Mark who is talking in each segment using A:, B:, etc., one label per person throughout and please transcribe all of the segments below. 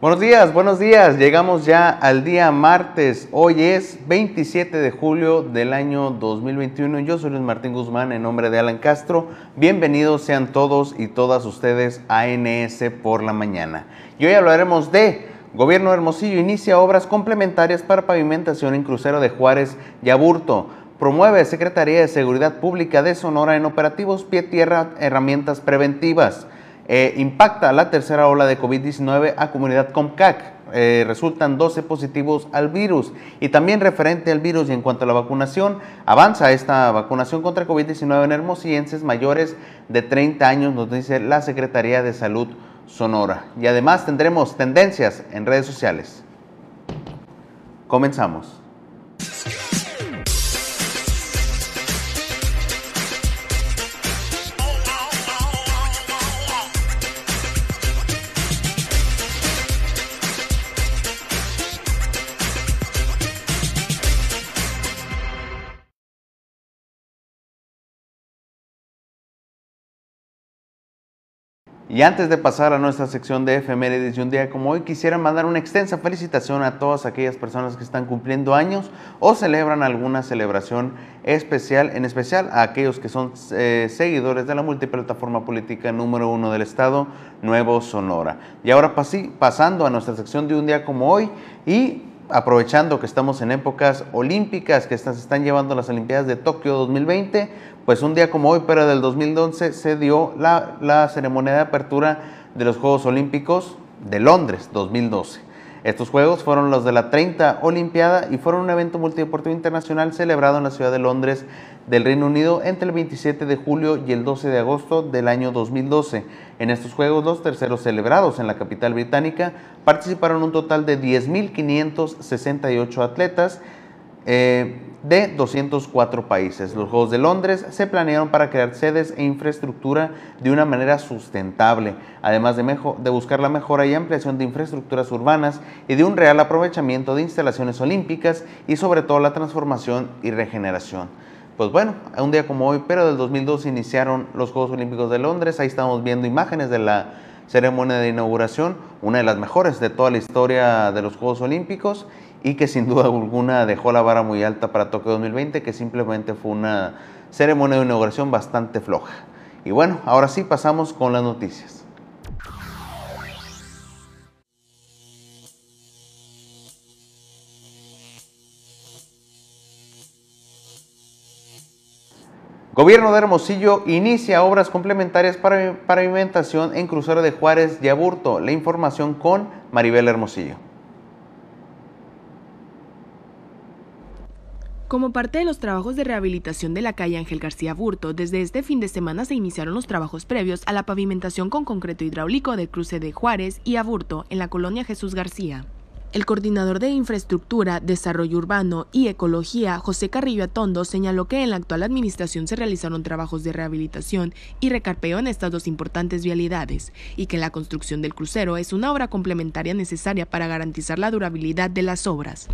A: Buenos días, buenos días. Llegamos ya al día martes. Hoy es 27 de julio del año 2021. Yo soy Luis Martín Guzmán en nombre de Alan Castro. Bienvenidos sean todos y todas ustedes a NS por la mañana. Y hoy hablaremos de Gobierno Hermosillo inicia obras complementarias para pavimentación en crucero de Juárez y Aburto. Promueve Secretaría de Seguridad Pública de Sonora en operativos pie-tierra herramientas preventivas. Eh, impacta la tercera ola de COVID-19 a comunidad Comcac. Eh, resultan 12 positivos al virus. Y también referente al virus y en cuanto a la vacunación, avanza esta vacunación contra COVID-19 en hermosillenses mayores de 30 años, nos dice la Secretaría de Salud Sonora. Y además tendremos tendencias en redes sociales. Comenzamos. Y antes de pasar a nuestra sección de efemérides de un día como hoy, quisiera mandar una extensa felicitación a todas aquellas personas que están cumpliendo años o celebran alguna celebración especial, en especial a aquellos que son eh, seguidores de la multiplataforma política número uno del Estado, Nuevo Sonora. Y ahora pasando a nuestra sección de un día como hoy y aprovechando que estamos en épocas olímpicas, que se están llevando las Olimpiadas de Tokio 2020, pues un día como hoy, pero del 2011, se dio la, la ceremonia de apertura de los Juegos Olímpicos de Londres 2012. Estos Juegos fueron los de la 30 Olimpiada y fueron un evento multideportivo internacional celebrado en la ciudad de Londres del Reino Unido entre el 27 de julio y el 12 de agosto del año 2012. En estos Juegos, los terceros celebrados en la capital británica, participaron un total de 10.568 atletas. Eh, de 204 países. Los Juegos de Londres se planearon para crear sedes e infraestructura de una manera sustentable, además de, de, buscar la mejora y ampliación de infraestructuras urbanas y de un real aprovechamiento de instalaciones olímpicas y sobre todo la transformación y regeneración. Pues bueno, un día como hoy, pero del 2002 iniciaron los Juegos Olímpicos de Londres, ahí estamos viendo imágenes de la ceremonia de inauguración, una de las mejores de toda la historia de los Juegos Olímpicos y que sin duda alguna dejó la vara muy alta para Tokio 2020, que simplemente fue una ceremonia de inauguración bastante floja. Y bueno, ahora sí pasamos con las noticias. Gobierno de Hermosillo inicia obras complementarias para pavimentación en crucero de Juárez y Aburto. La información con Maribel Hermosillo.
B: Como parte de los trabajos de rehabilitación de la calle Ángel García Burto, desde este fin de semana se iniciaron los trabajos previos a la pavimentación con concreto hidráulico del cruce de Juárez y Aburto en la colonia Jesús García. El coordinador de Infraestructura, Desarrollo Urbano y Ecología, José Carrillo Atondo, señaló que en la actual administración se realizaron trabajos de rehabilitación y recarpeo en estas dos importantes vialidades, y que la construcción del crucero es una obra complementaria necesaria para garantizar la durabilidad de las obras,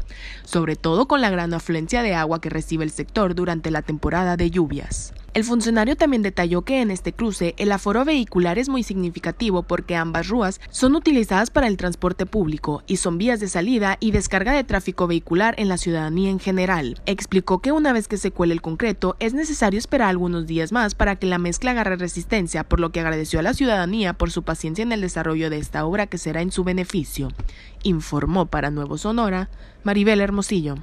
B: sobre todo con la gran afluencia de agua que recibe el sector durante la temporada de lluvias. El funcionario también detalló que en este cruce el aforo vehicular es muy significativo porque ambas rúas son utilizadas para el transporte público y son vías de salida y descarga de tráfico vehicular en la ciudadanía en general. Explicó que una vez que se cuele el concreto es necesario esperar algunos días más para que la mezcla agarre resistencia, por lo que agradeció a la ciudadanía por su paciencia en el desarrollo de esta obra que será en su beneficio. Informó para Nuevo Sonora Maribel Hermosillo.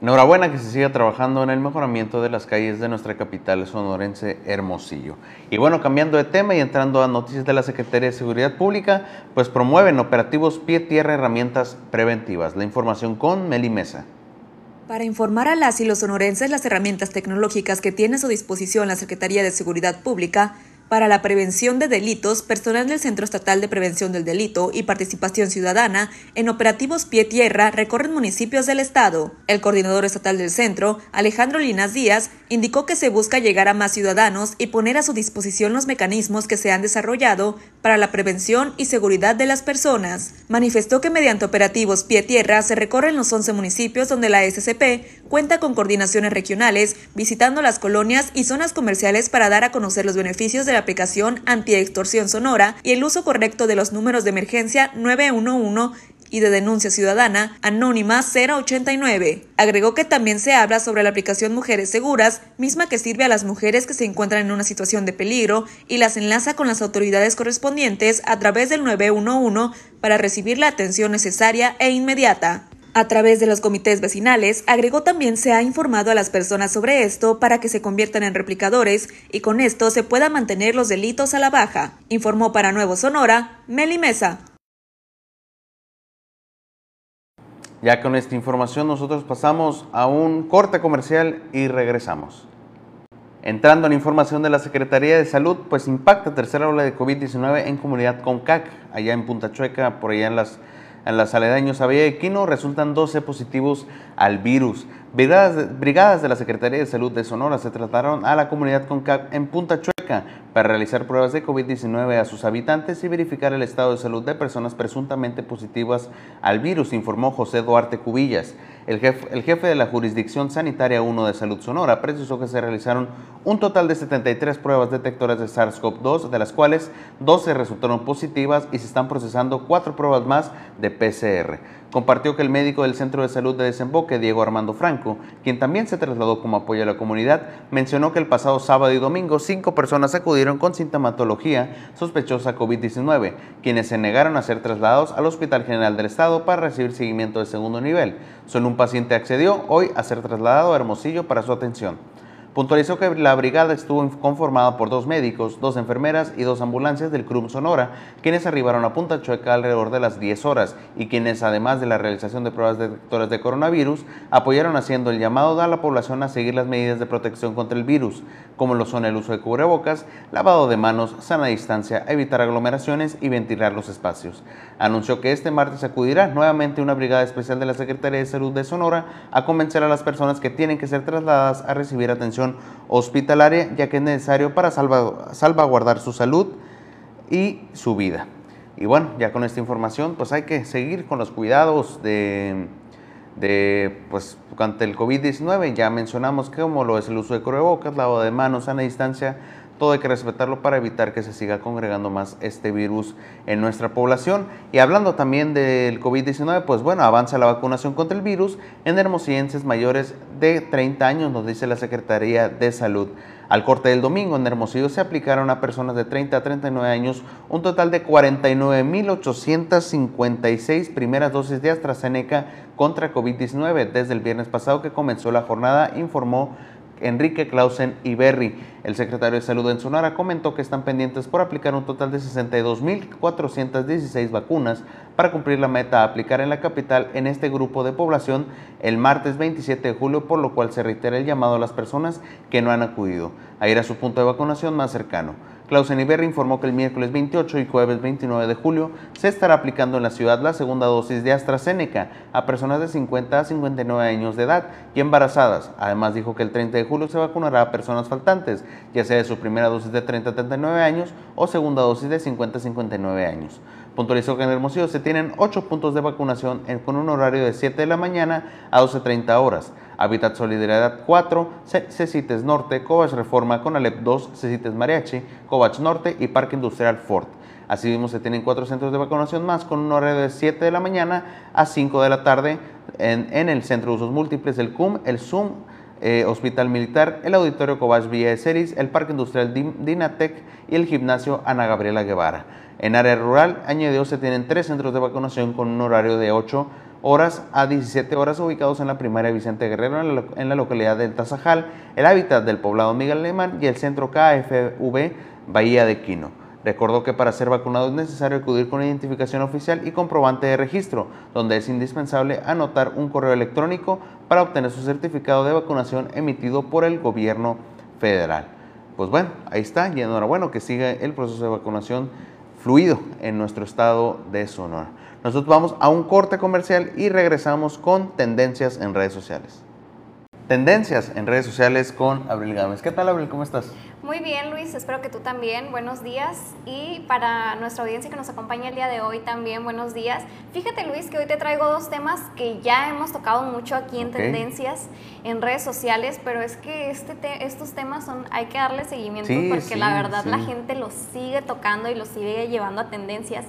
A: Enhorabuena que se siga trabajando en el mejoramiento de las calles de nuestra capital sonorense Hermosillo. Y bueno, cambiando de tema y entrando a noticias de la Secretaría de Seguridad Pública, pues promueven operativos pie-tierra herramientas preventivas. La información con Meli Mesa.
C: Para informar a las y los sonorenses las herramientas tecnológicas que tiene a su disposición la Secretaría de Seguridad Pública, para la prevención de delitos, personal del Centro Estatal de Prevención del Delito y Participación Ciudadana en operativos pie-tierra recorren municipios del Estado. El coordinador estatal del centro, Alejandro Linas Díaz, indicó que se busca llegar a más ciudadanos y poner a su disposición los mecanismos que se han desarrollado para la prevención y seguridad de las personas. Manifestó que mediante operativos pie-tierra se recorren los 11 municipios donde la SCP cuenta con coordinaciones regionales, visitando las colonias y zonas comerciales para dar a conocer los beneficios de la la aplicación anti-extorsión sonora y el uso correcto de los números de emergencia 911 y de denuncia ciudadana anónima 089. Agregó que también se habla sobre la aplicación Mujeres Seguras, misma que sirve a las mujeres que se encuentran en una situación de peligro y las enlaza con las autoridades correspondientes a través del 911 para recibir la atención necesaria e inmediata. A través de los comités vecinales, agregó también se ha informado a las personas sobre esto para que se conviertan en replicadores y con esto se puedan mantener los delitos a la baja, informó para Nuevo Sonora Meli Mesa.
A: Ya con esta información nosotros pasamos a un corte comercial y regresamos. Entrando en información de la Secretaría de Salud, pues impacta tercera ola de COVID-19 en comunidad CONCAC, allá en Punta Chueca, por allá en las, en las aledaños a Villa de Quino, resultan 12 positivos al virus. Brigadas de, la Secretaría de Salud de Sonora se trataron a la comunidad CONCAC en Punta Chueca para realizar pruebas de COVID-19 a sus habitantes y verificar el estado de salud de personas presuntamente positivas al virus, informó José Duarte Cubillas. El jefe, de la Jurisdicción Sanitaria 1 de Salud Sonora precisó que se realizaron un total de 73 pruebas detectoras de SARS-CoV-2, de las cuales 12 resultaron positivas y se están procesando cuatro pruebas más de PCR. Compartió que el médico del Centro de Salud de Desemboque, Diego Armando Franco, quien también se trasladó como apoyo a la comunidad, mencionó que el pasado sábado y domingo cinco personas acudieron con sintomatología sospechosa COVID-19, quienes se negaron a ser trasladados al Hospital General del Estado para recibir seguimiento de segundo nivel. Solo un paciente accedió hoy a ser trasladado a Hermosillo para su atención. Puntualizó que la brigada estuvo conformada por dos médicos, dos enfermeras y dos ambulancias del CRUM Sonora, quienes arribaron a Punta Chueca alrededor de las 10 horas y quienes, además de la realización de pruebas detectoras de coronavirus, apoyaron haciendo el llamado a la población a seguir las medidas de protección contra el virus, como lo son el uso de cubrebocas, lavado de manos, sana distancia, evitar aglomeraciones y ventilar los espacios. Anunció que este martes acudirá nuevamente una brigada especial de la Secretaría de Salud de Sonora a convencer a las personas que tienen que ser trasladadas a recibir atención hospitalaria, ya que es necesario para salvaguardar su salud y su vida. Y bueno, ya con esta información, pues hay que seguir con los cuidados de, de pues, ante el COVID-19. Ya mencionamos como lo es el uso de cubrebocas, lavado de manos, sana distancia, todo hay que respetarlo para evitar que se siga congregando más este virus en nuestra población. Y hablando también del COVID-19, pues bueno, avanza la vacunación contra el virus en hermosillenses mayores de 30 años, nos dice la Secretaría de Salud. Al corte del domingo en Hermosillo se aplicaron a personas de 30 a 39 años un total de 49.856 primeras dosis de AstraZeneca contra COVID-19 desde el viernes pasado que comenzó la jornada, informó Enrique Clausen Iberri. El secretario de Salud en Sonora comentó que están pendientes por aplicar un total de 62.416 vacunas para cumplir la meta a aplicar en la capital en este grupo de población el martes 27 de julio, por lo cual se reitera el llamado a las personas que no han acudido a ir a su punto de vacunación más cercano. Clausen Iberri informó que el miércoles 28 y jueves 29 de julio se estará aplicando en la ciudad la segunda dosis de AstraZeneca a personas de 50 a 59 años de edad y embarazadas. Además dijo que el 30 de julio se vacunará a personas faltantes, ya sea de su primera dosis de 30 a 39 años o segunda dosis de 50 a 59 años. Puntualizó que en Hermosillo se tienen 8 puntos de vacunación con un horario de 7 de la mañana a 12.30 horas. Hábitat Solidaridad 4, Cecites Norte, Covach Reforma, Conalep 2, Cecites Mariachi, Covach Norte y Parque Industrial Fort. Asimismo, se tienen cuatro centros de vacunación más con un horario de 7 de la mañana a 5 de la tarde en, el Centro de Usos Múltiples, el CUM, el ZUM, eh, Hospital Militar, el Auditorio Covach Villa de Ceris, el Parque Industrial Dinatec y el Gimnasio Ana Gabriela Guevara. En área rural, añadió, se tienen tres centros de vacunación con un horario de 8 horas a 17 horas ubicados en la primaria Vicente Guerrero en la, localidad del Tazajal, el hábitat del poblado Miguel Alemán y el centro KFV Bahía de Quino. Recordó que para ser vacunado es necesario acudir con identificación oficial y comprobante de registro, donde es indispensable anotar un correo electrónico para obtener su certificado de vacunación emitido por el gobierno federal. Pues bueno, ahí está y enhorabuena que siga el proceso de vacunación fluido en nuestro estado de Sonora. Nosotros vamos a un corte comercial y regresamos con tendencias en redes sociales. tendencias en redes sociales con Abril Gámez. ¿Qué tal, Abril? ¿Cómo estás?
D: Muy bien, Luis, espero que tú también. Buenos días. Y para nuestra audiencia que nos acompaña el día de hoy también, buenos días. Fíjate, Luis, que hoy te traigo dos temas que ya hemos tocado mucho aquí en Tendencias, en redes sociales, pero es que este estos temas son, hay que darle seguimiento porque la verdad la gente los sigue tocando y los sigue llevando a tendencias.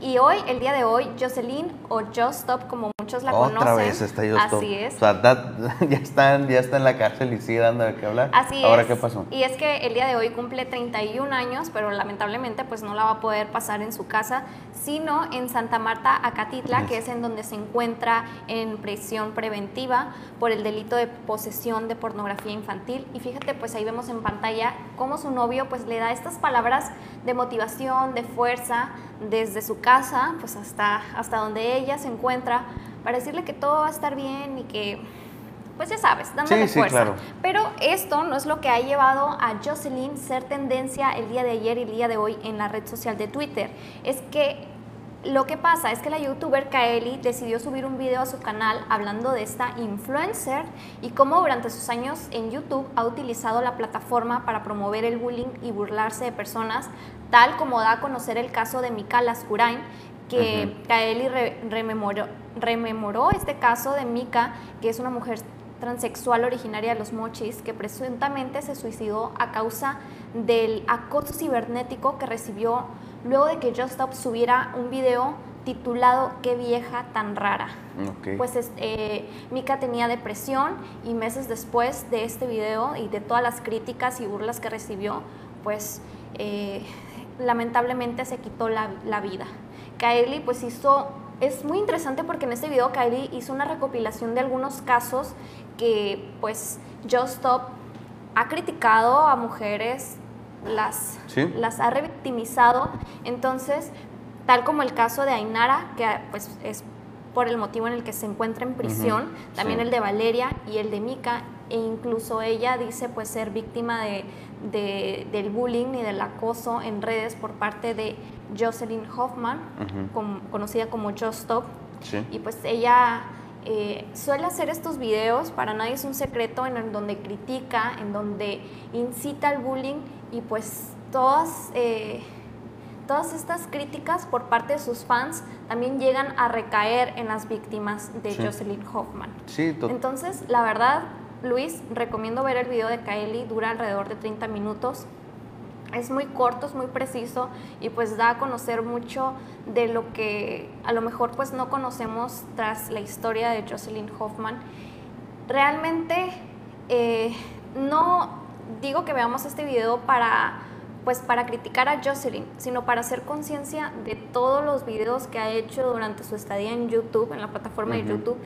D: Y hoy, el día de hoy, Jocelyn o Just Stop, como muchos la conocen.
A: Otra vez está Así es. O sea, ya, están, ya está en la cárcel y sigue dando de qué hablar.
D: Así
A: ¿Ahora
D: qué
A: pasó?
D: Y es que el día de hoy cumple 31 años, pero lamentablemente pues no la va a poder pasar en su casa, sino en Santa Marta, Acatitla, que es en donde se encuentra en prisión preventiva por el delito de posesión de pornografía infantil. Y fíjate, pues ahí vemos en pantalla cómo su novio pues le da estas palabras de motivación, de fuerza, desde su casa, pues hasta, hasta donde ella se encuentra, para decirle que todo va a estar bien y que, pues ya sabes, dándole fuerza. Pero esto no es lo que ha llevado a Jocelyn ser tendencia el día de ayer y el día de hoy en la red social de Twitter. Es que lo que pasa es que la youtuber Kaeli decidió subir un video a su canal hablando de esta influencer y cómo durante sus años en YouTube ha utilizado la plataforma para promover el bullying y burlarse de personas, tal como da a conocer el caso de Mika Lascurain, que Kaeli rememoró, rememoró este caso de Mika, que es una mujer transexual originaria de los Mochis, que presuntamente se suicidó a causa del acoso cibernético que recibió luego de que Just Stop subiera un video titulado Qué vieja tan rara. Pues eh, Mika tenía depresión y meses después de este video y de todas las críticas y burlas que recibió, pues eh, lamentablemente se quitó la, la, vida. Kylie pues hizo, es muy interesante porque en este video Kylie hizo una recopilación de algunos casos que pues Just Stop ha criticado a mujeres las, las ha revictimizado. Entonces, tal como el caso de Ainara, que pues es por el motivo en el que se encuentra en prisión, también el de Valeria y el de Mika, e incluso ella dice pues ser víctima de, del bullying y del acoso en redes por parte de Jocelyn Hoffman, conocida como Just Stop. Y pues ella eh, suele hacer estos videos, para nadie es un secreto, en donde critica, en donde incita al bullying y pues todas, eh, todas estas críticas por parte de sus fans también llegan a recaer en las víctimas de Jocelyn Hoffman.
A: Sí,
D: Entonces, la verdad, Luis, recomiendo ver el video de Kylie, dura alrededor de 30 minutos. Es muy corto, es muy preciso y pues da a conocer mucho de lo que a lo mejor pues no conocemos tras la historia de Jocelyn Hoffman. Realmente eh, no digo que veamos este video para pues para criticar a Jocelyn, sino para hacer conciencia de todos los videos que ha hecho durante su estadía en YouTube, en la plataforma de YouTube,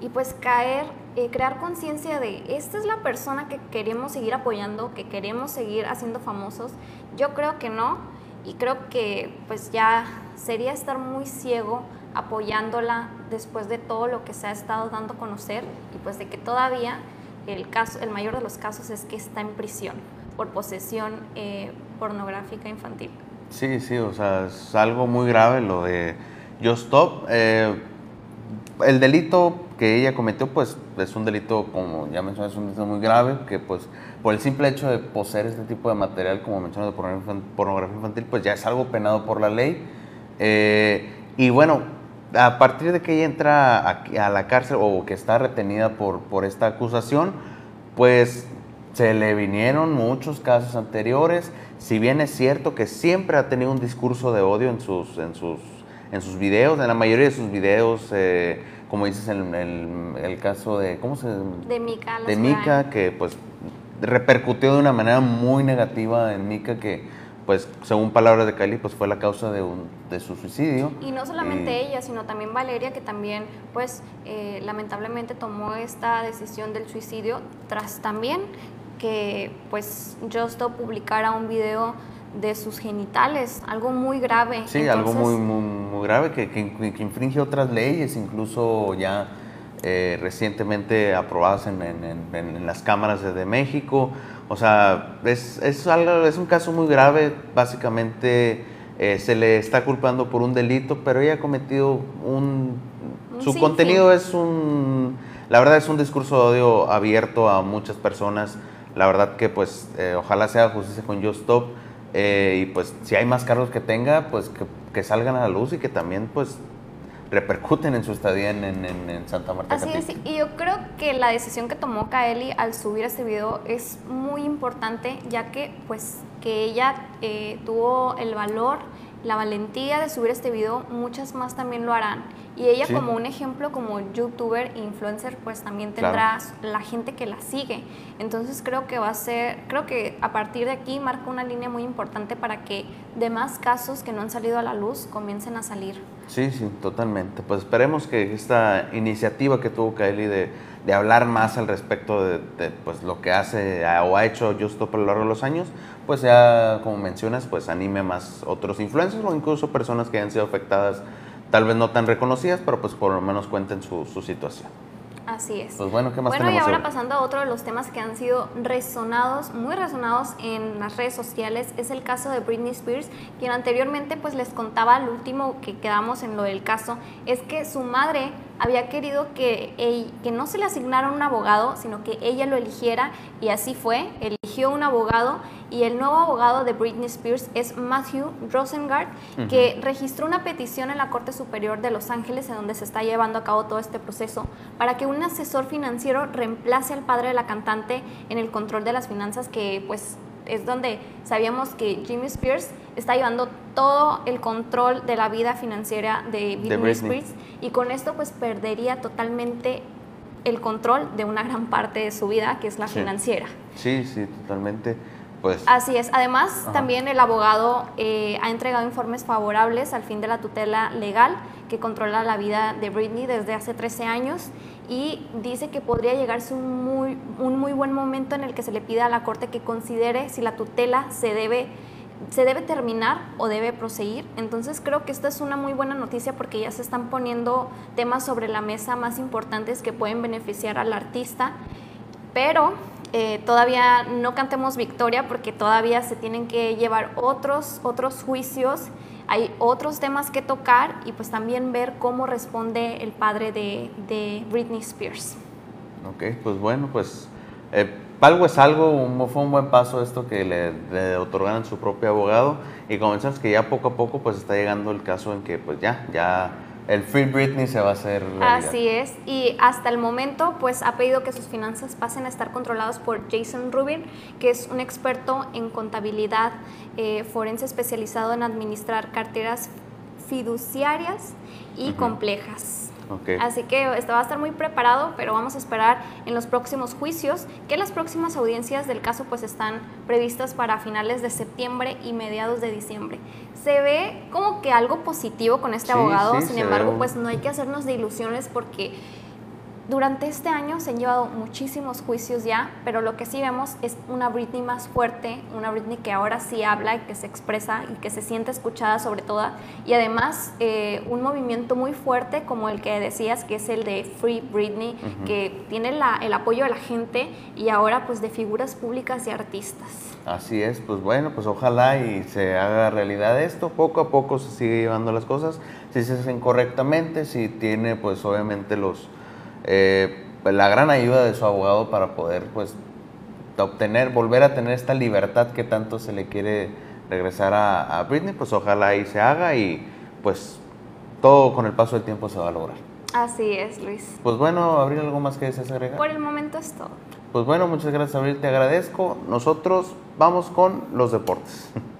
D: y pues caer, eh, crear conciencia de esta es la persona que queremos seguir apoyando, que queremos seguir haciendo famosos. Yo creo que no, y creo que pues ya sería estar muy ciego apoyándola después de todo lo que se ha estado dando a conocer y pues de que todavía el, caso, el mayor de los casos es que está en prisión por posesión eh, pornográfica infantil.
A: Sí, sí, o sea, es algo muy grave lo de Just Stop. Eh, el delito que ella cometió, pues es un delito, como ya mencioné, es un delito muy grave, que pues por el simple hecho de poseer este tipo de material, como mencioné, de pornografía infantil, pues ya es algo penado por la ley. Eh, y bueno, a partir de que ella entra a, la cárcel o que está retenida por, por esta acusación, pues se le vinieron muchos casos anteriores. Si bien es cierto que siempre ha tenido un discurso de odio en sus, en sus, en sus videos, en la mayoría de sus videos, eh, como dices en el, caso de, ¿cómo se
D: De Mika.
A: De Mika, que pues repercutió de una manera muy negativa en Mika, que pues según palabras de Kylie, pues fue la causa de, un, de su suicidio.
D: Y no solamente ella, sino también Valeria, que también pues eh, lamentablemente tomó esta decisión del suicidio tras también que pues Justo publicara un video de sus genitales, algo muy grave.
A: Sí, algo muy, muy, grave que, que, infringe otras leyes, incluso ya eh, recientemente aprobadas en, en, en, las cámaras de México. O sea, es, es, algo, es un caso muy grave, básicamente eh, se le está culpando por un delito, pero ella ha cometido un... su contenido es un la verdad es un discurso de odio abierto a muchas personas. La verdad que pues eh, ojalá sea justicia con Just Stop. Eh, y pues si hay más cargos que tenga, pues que, que salgan a la luz y que también pues repercuten en su estadía en, en, Santa Marta.
D: Así es, y yo creo que la decisión que tomó Kaeli al subir este video es muy importante, ya que pues que ella eh, tuvo el valor, la valentía de subir este video, muchas más también lo harán. Y ella como un ejemplo, como youtuber, influencer, pues también tendrá la gente que la sigue. Entonces creo que va a ser, creo que a partir de aquí marca una línea muy importante para que demás casos que no han salido a la luz comiencen a salir.
A: Sí, sí, totalmente. Pues esperemos que esta iniciativa que tuvo Kylie de, de hablar más al respecto de, pues, lo que hace o ha hecho Justo por lo largo de los años, pues ya, como mencionas, pues anime más otros influencers o incluso personas que hayan sido afectadas tal vez no tan reconocidas, pero pues por lo menos cuenten su, su situación.
D: Así es.
A: Pues bueno, ¿qué más
D: bueno, y ahora pasando a otro de los temas que han sido resonados, muy resonados en las redes sociales, es el caso de Britney Spears, quien anteriormente pues les contaba, el último que quedamos en lo del caso, es que su madre había querido que, que no se le asignara un abogado, sino que ella lo eligiera y así fue, eligió un abogado y el nuevo abogado de Britney Spears es Matthew Rosengart, que registró una petición en la Corte Superior de Los Ángeles en donde se está llevando a cabo todo este proceso para que un asesor financiero reemplace al padre de la cantante en el control de las finanzas que pues es donde sabíamos que Jimmy Spears está llevando todo el control de la vida financiera de Britney, Spears y con esto pues perdería totalmente el control de una gran parte de su vida que es la financiera.
A: Sí, sí, totalmente. Pues,
D: Así es. Además, también el abogado eh, ha entregado informes favorables al fin de la tutela legal que controla la vida de Britney desde hace 13 años y dice que podría llegarse un muy, un muy buen momento en el que se le pida a la Corte que considere si la tutela se debe se debe terminar o debe proseguir. Entonces creo que esta es una muy buena noticia porque ya se están poniendo temas sobre la mesa más importantes que pueden beneficiar al artista, pero eh, todavía no cantemos victoria porque todavía se tienen que llevar otros, otros juicios, hay otros temas que tocar y pues también ver cómo responde el padre de, Britney Spears.
A: Ok, pues bueno, pues eh, algo es algo, fue un buen paso esto que le, le otorgaron su propio abogado y comenzamos que ya poco a poco pues está llegando el caso en que pues ya, ya el Free Britney se va a hacer
D: Así es, y hasta el momento pues ha pedido que sus finanzas pasen a estar controlados por Jason Rubin, que es un experto en contabilidad eh, forense especializado en administrar carteras fiduciarias y complejas. Así que va a estar muy preparado, pero vamos a esperar en los próximos juicios, que las próximas audiencias del caso pues están previstas para finales de septiembre y mediados de diciembre. Se ve como que algo positivo con este abogado, sin embargo pues no hay que hacernos de ilusiones porque durante este año se han llevado muchísimos juicios ya, pero lo que sí vemos es una Britney más fuerte, una Britney que ahora sí habla y que se expresa y que se siente escuchada sobre todo, y además eh, un movimiento muy fuerte como el que decías, que es el de Free Britney, que tiene el apoyo de la gente y ahora pues de figuras públicas y artistas.
A: Así es, pues bueno, pues ojalá y se haga realidad esto, poco a poco se sigue llevando las cosas, si se hacen correctamente, si tiene pues obviamente los eh, la gran ayuda de su abogado para poder pues obtener, volver a tener esta libertad que tanto se le quiere regresar a, Britney, pues ojalá ahí se haga y pues todo con el paso del tiempo se va a lograr.
D: Así es, Luis.
A: Pues bueno, Abril, ¿algo más que deseas agregar?
D: Por el momento es todo.
A: Pues bueno, muchas gracias, Abril, te agradezco. Nosotros vamos con los deportes.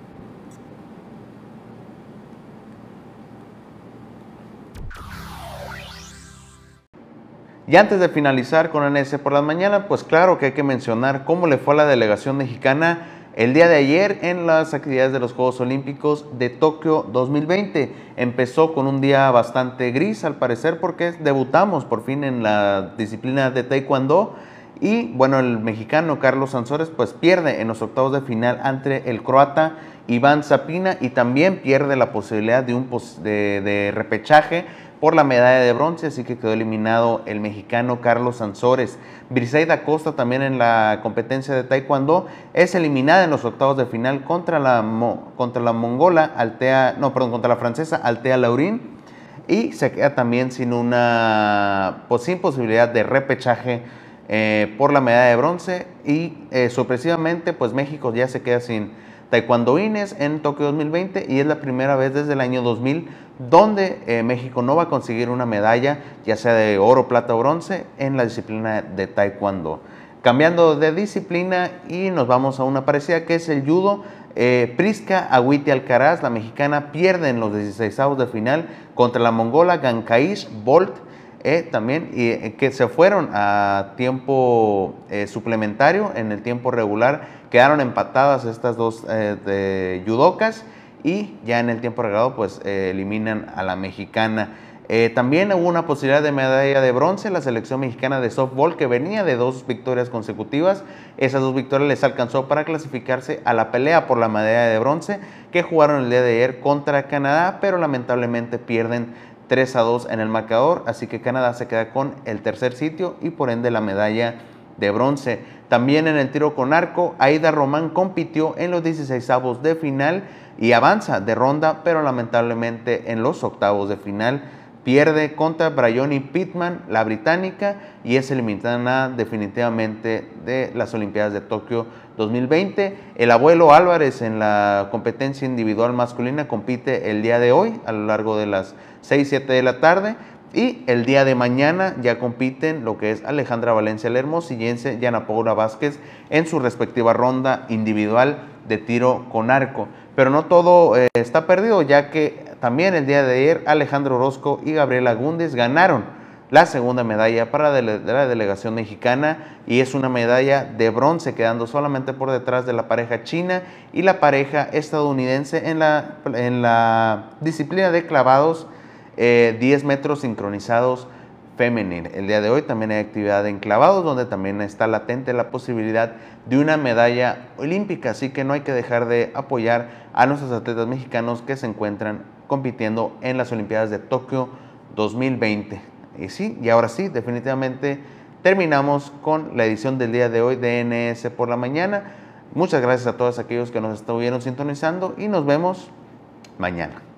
A: Y antes de finalizar con NS por la mañana, pues claro que hay que mencionar cómo le fue a la delegación mexicana el día de ayer en las actividades de los Juegos Olímpicos de Tokio 2020. Empezó con un día bastante gris al parecer porque debutamos por fin en la disciplina de Taekwondo. Y bueno, el mexicano Carlos Sansores pues pierde en los octavos de final ante el croata Iván Zapina y también pierde la posibilidad de un de, de repechaje por la medalla de bronce, así que quedó eliminado el mexicano Carlos Sansores. Briseida Costa también en la competencia de Taekwondo es eliminada en los octavos de final contra la, contra la mongola no, perdón, contra la francesa Altea Laurín. y se queda también sin una pues, sin posibilidad de repechaje eh, por la medalla de bronce y eh, sorpresivamente pues México ya se queda sin taekwondoines en Tokio 2020 y es la primera vez desde el año 2000 donde eh, México no va a conseguir una medalla ya sea de oro, plata o bronce en la disciplina de taekwondo. Cambiando de disciplina y nos vamos a una parecida que es el judo. Eh, Prisca Agüite Alcaraz, la mexicana, pierde en los 16 de final contra la mongola Gankaish Bolt. Eh, también, y, eh, que se fueron a tiempo suplementario en el tiempo regular. Quedaron empatadas estas dos judocas y ya en el tiempo regalado pues eliminan a la mexicana. Eh, también hubo una posibilidad de medalla de bronce la selección mexicana de softball que venía de dos victorias consecutivas. Esas dos victorias les alcanzó para clasificarse a la pelea por la medalla de bronce que jugaron el día de ayer contra Canadá, pero lamentablemente pierden 3 a 2 en el marcador, así que Canadá se queda con el tercer sitio y por ende la medalla de bronce. También en el tiro con arco, Aida Román compitió en los 16 avos de final y avanza de ronda, pero lamentablemente en los octavos de final Pierde contra Bryony Pittman, la británica, y es eliminada definitivamente de las Olimpiadas de Tokio 2020. El abuelo Álvarez en la competencia individual masculina compite el día de hoy a lo largo de las 6, 7 de la tarde. Y el día de mañana ya compiten lo que es Alejandra Valencia Lermos y Yana Paula Vázquez en su respectiva ronda individual de tiro con arco. Pero no todo eh, está perdido, ya que también el día de ayer Alejandro Orozco y Gabriela Gúndez ganaron la segunda medalla para la delegación mexicana y es una medalla de bronce, quedando solamente por detrás de la pareja china y la pareja estadounidense en la, en la disciplina de clavados 10 eh, metros sincronizados femenil. El día de hoy también hay actividad en clavados, donde también está latente la posibilidad de una medalla olímpica, así que no hay que dejar de apoyar a nuestros atletas mexicanos que se encuentran compitiendo en las Olimpiadas de Tokio 2020. Y sí, y ahora sí, definitivamente terminamos con la edición del día de hoy de NS por la mañana. Muchas gracias a todos aquellos que nos estuvieron sintonizando y nos vemos mañana.